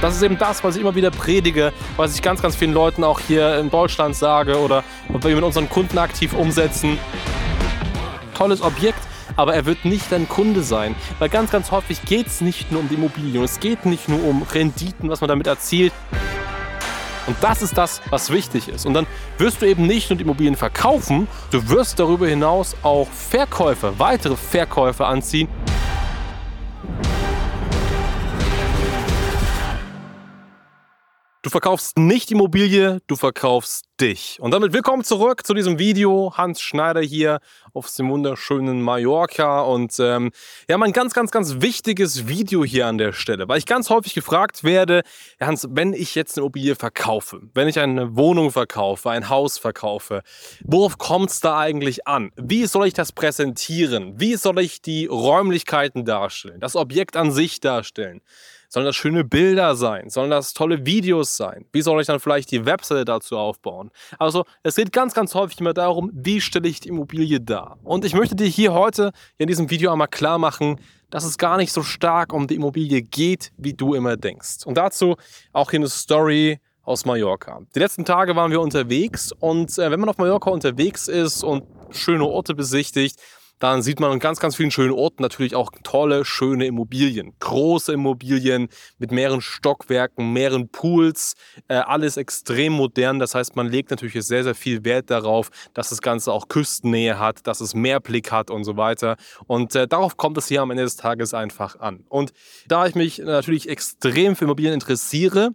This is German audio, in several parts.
Das ist eben das, was ich immer wieder predige, was ich ganz, ganz vielen Leuten auch hier in Deutschland sage oder was wir mit unseren Kunden aktiv umsetzen. Tolles Objekt, aber er wird nicht dein Kunde sein. Weil ganz, ganz häufig geht es nicht nur um die Immobilien, es geht nicht nur um Renditen, was man damit erzielt. Und das ist das, was wichtig ist. Und dann wirst du eben nicht nur die Immobilien verkaufen, du wirst darüber hinaus auch Verkäufer, weitere Verkäufer anziehen. Du verkaufst nicht Immobilie, du verkaufst dich. Und damit willkommen zurück zu diesem Video. Hans Schneider hier auf dem wunderschönen Mallorca. Und ähm, ja, mein ganz, ganz, ganz wichtiges Video hier an der Stelle, weil ich ganz häufig gefragt werde, ja, Hans, wenn ich jetzt eine Immobilie verkaufe, wenn ich eine Wohnung verkaufe, ein Haus verkaufe, worauf kommt es da eigentlich an? Wie soll ich das präsentieren? Wie soll ich die Räumlichkeiten darstellen? Das Objekt an sich darstellen? Sollen das schöne Bilder sein? Sollen das tolle Videos sein? Wie soll ich dann vielleicht die Webseite dazu aufbauen? Also es geht ganz, ganz häufig immer darum, wie stelle ich die Immobilie dar? Und ich möchte dir hier heute in diesem Video einmal klar machen, dass es gar nicht so stark um die Immobilie geht, wie du immer denkst. Und dazu auch hier eine Story aus Mallorca. Die letzten Tage waren wir unterwegs und äh, wenn man auf Mallorca unterwegs ist und schöne Orte besichtigt, dann sieht man an ganz, ganz vielen schönen Orten natürlich auch tolle, schöne Immobilien. Große Immobilien mit mehreren Stockwerken, mehreren Pools, äh, alles extrem modern. Das heißt, man legt natürlich sehr, sehr viel Wert darauf, dass das Ganze auch Küstennähe hat, dass es Mehrblick hat und so weiter. Und äh, darauf kommt es hier am Ende des Tages einfach an. Und da ich mich natürlich extrem für Immobilien interessiere,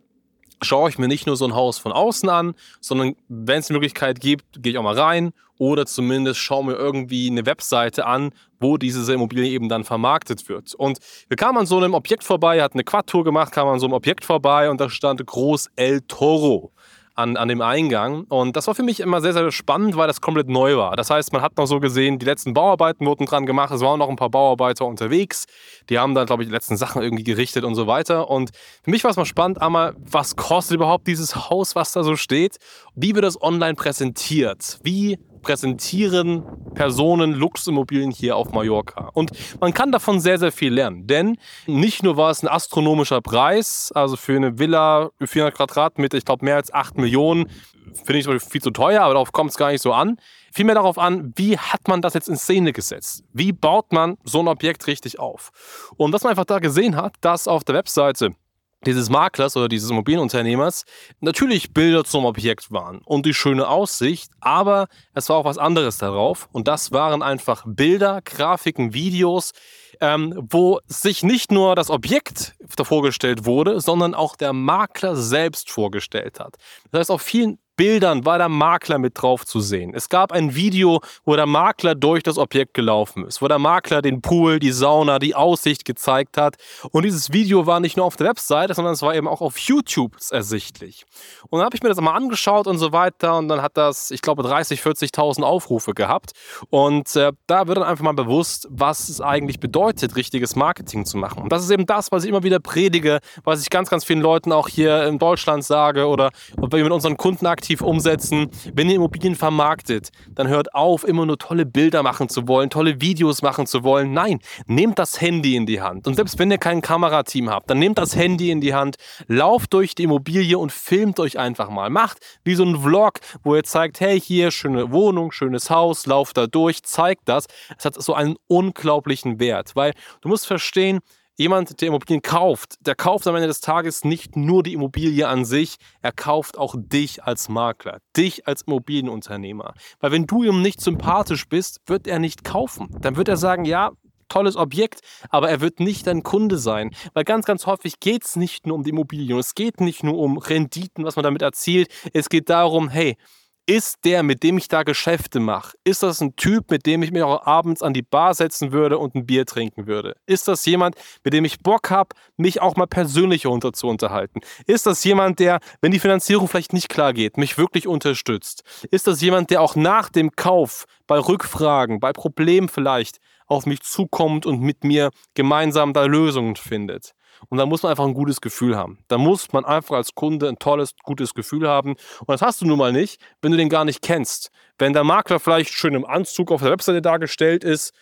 schaue ich mir nicht nur so ein Haus von außen an, sondern wenn es die Möglichkeit gibt, gehe ich auch mal rein oder zumindest schaue mir irgendwie eine Webseite an, wo diese Immobilie eben dann vermarktet wird. Und wir kamen an so einem Objekt vorbei, hatten eine Quad-Tour gemacht, kamen an so einem Objekt vorbei und da stand groß El Toro an, an dem Eingang. Und das war für mich immer sehr, sehr spannend, weil das komplett neu war. Das heißt, man hat noch so gesehen, die letzten Bauarbeiten wurden dran gemacht, es waren noch ein paar Bauarbeiter unterwegs. Die haben dann, glaube ich, die letzten Sachen irgendwie gerichtet und so weiter. Und für mich war es mal spannend, einmal, was kostet überhaupt dieses Haus, was da so steht? Wie wird das online präsentiert? Wie präsentieren Personen Luxusimmobilien hier auf Mallorca. Und man kann davon sehr, sehr viel lernen. Denn nicht nur war es ein astronomischer Preis, also für eine Villa 400 Quadratmeter, ich glaube mehr als 8 Millionen, finde ich viel zu teuer, aber darauf kommt es gar nicht so an. Vielmehr darauf an, wie hat man das jetzt in Szene gesetzt? Wie baut man so ein Objekt richtig auf? Und was man einfach da gesehen hat, dass auf der Webseite dieses Maklers oder dieses Immobilienunternehmers natürlich Bilder zum Objekt waren und die schöne Aussicht, aber es war auch was anderes darauf und das waren einfach Bilder, Grafiken, Videos, ähm, wo sich nicht nur das Objekt vorgestellt wurde, sondern auch der Makler selbst vorgestellt hat. Das heißt, auf vielen Bildern war der Makler mit drauf zu sehen. Es gab ein Video, wo der Makler durch das Objekt gelaufen ist, wo der Makler den Pool, die Sauna, die Aussicht gezeigt hat. Und dieses Video war nicht nur auf der Webseite, sondern es war eben auch auf YouTube ersichtlich. Und dann habe ich mir das mal angeschaut und so weiter und dann hat das, ich glaube, 30, 40.000 Aufrufe gehabt. Und äh, da wird dann einfach mal bewusst, was es eigentlich bedeutet, richtiges Marketing zu machen. Und das ist eben das, was ich immer wieder predige, was ich ganz, ganz vielen Leuten auch hier in Deutschland sage oder wenn wir mit unseren Kunden aktiv aktiv umsetzen. Wenn ihr Immobilien vermarktet, dann hört auf, immer nur tolle Bilder machen zu wollen, tolle Videos machen zu wollen. Nein, nehmt das Handy in die Hand. Und selbst wenn ihr kein Kamerateam habt, dann nehmt das Handy in die Hand, lauft durch die Immobilie und filmt euch einfach mal. Macht wie so ein Vlog, wo ihr zeigt, hey, hier, schöne Wohnung, schönes Haus, lauft da durch, zeigt das. Es hat so einen unglaublichen Wert, weil du musst verstehen, jemand, der Immobilien kauft, der kauft am Ende des Tages nicht nur die Immobilie an sich, er kauft auch dich als Makler, dich als Immobilienunternehmer. Weil wenn du ihm nicht sympathisch bist, wird er nicht kaufen. Dann wird er sagen, ja, tolles Objekt, aber er wird nicht dein Kunde sein. Weil ganz, ganz häufig geht es nicht nur um die Immobilien, es geht nicht nur um Renditen, was man damit erzielt, es geht darum, hey, ist der, mit dem ich da Geschäfte mache, ist das ein Typ, mit dem ich mich auch abends an die Bar setzen würde und ein Bier trinken würde? Ist das jemand, mit dem ich Bock habe, mich auch mal persönlich unter zu unterhalten? Ist das jemand, der, wenn die Finanzierung vielleicht nicht klar geht, mich wirklich unterstützt? Ist das jemand, der auch nach dem Kauf, bei Rückfragen, bei Problemen vielleicht auf mich zukommt und mit mir gemeinsam da Lösungen findet? Und da muss man einfach ein gutes Gefühl haben. Da muss man einfach als Kunde ein tolles, gutes Gefühl haben. Und das hast du nun mal nicht, wenn du den gar nicht kennst. Wenn der Makler vielleicht schön im Anzug auf der Webseite dargestellt ist,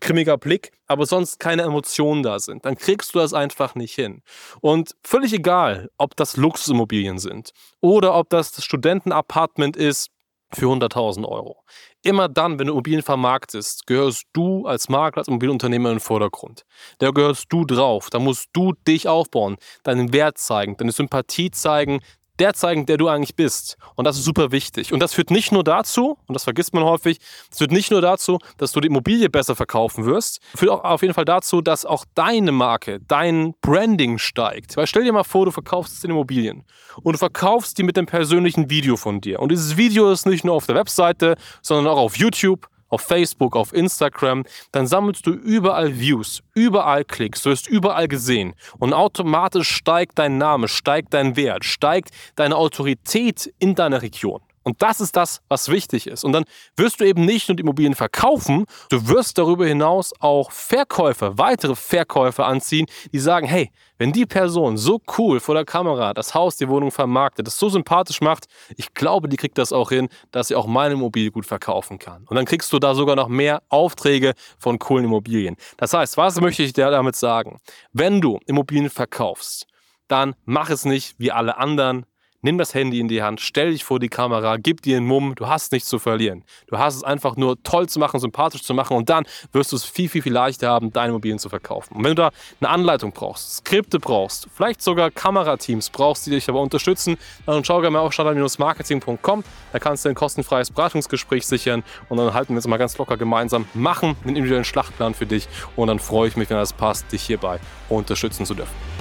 grimmiger Blick, aber sonst keine Emotionen da sind, dann kriegst du das einfach nicht hin. Und völlig egal, ob das Luxusimmobilien sind oder ob das das Studentenapartment ist für 100.000 Euro. Immer dann, wenn du Immobilien vermarktest, gehörst du als Makler, als Immobilienunternehmer in den Vordergrund. Da gehörst du drauf. Da musst du dich aufbauen, deinen Wert zeigen, deine Sympathie zeigen, der zeigen, der du eigentlich bist. Und das ist super wichtig. Und das führt nicht nur dazu, und das vergisst man häufig, das führt nicht nur dazu, dass du die Immobilie besser verkaufen wirst, führt auch auf jeden Fall dazu, dass auch deine Marke, dein Branding steigt. Weil stell dir mal vor, du verkaufst den Immobilien und du verkaufst die mit dem persönlichen Video von dir. Und dieses Video ist nicht nur auf der Webseite, sondern auch auf YouTube, auf Facebook, auf Instagram, dann sammelst du überall Views, überall Klicks, du wirst überall gesehen und automatisch steigt dein Name, steigt dein Wert, steigt deine Autorität in deiner Region. Und das ist das, was wichtig ist. Und dann wirst du eben nicht nur die Immobilien verkaufen, du wirst darüber hinaus auch Verkäufer, weitere Verkäufer anziehen, die sagen, hey, wenn die Person so cool vor der Kamera das Haus, die Wohnung vermarktet, das so sympathisch macht, ich glaube, die kriegt das auch hin, dass sie auch meine Immobilie gut verkaufen kann. Und dann kriegst du da sogar noch mehr Aufträge von coolen Immobilien. Das heißt, was möchte ich dir damit sagen? Wenn du Immobilien verkaufst, dann mach es nicht wie alle anderen, nimm das Handy in die Hand, stell dich vor die Kamera, gib dir einen Mumm, du hast nichts zu verlieren. Du hast es einfach nur toll zu machen, sympathisch zu machen und dann wirst du es viel, viel, viel leichter haben, deine Immobilien zu verkaufen. Und wenn du da eine Anleitung brauchst, Skripte brauchst, vielleicht sogar Kamerateams brauchst, die dich aber unterstützen, dann schau gerne mal auf standard-marketing.com, da kannst du ein kostenfreies Beratungsgespräch sichern und dann halten wir uns mal ganz locker gemeinsam, machen einen individuellen Schlachtplan für dich und dann freue ich mich, wenn das passt, dich hierbei unterstützen zu dürfen.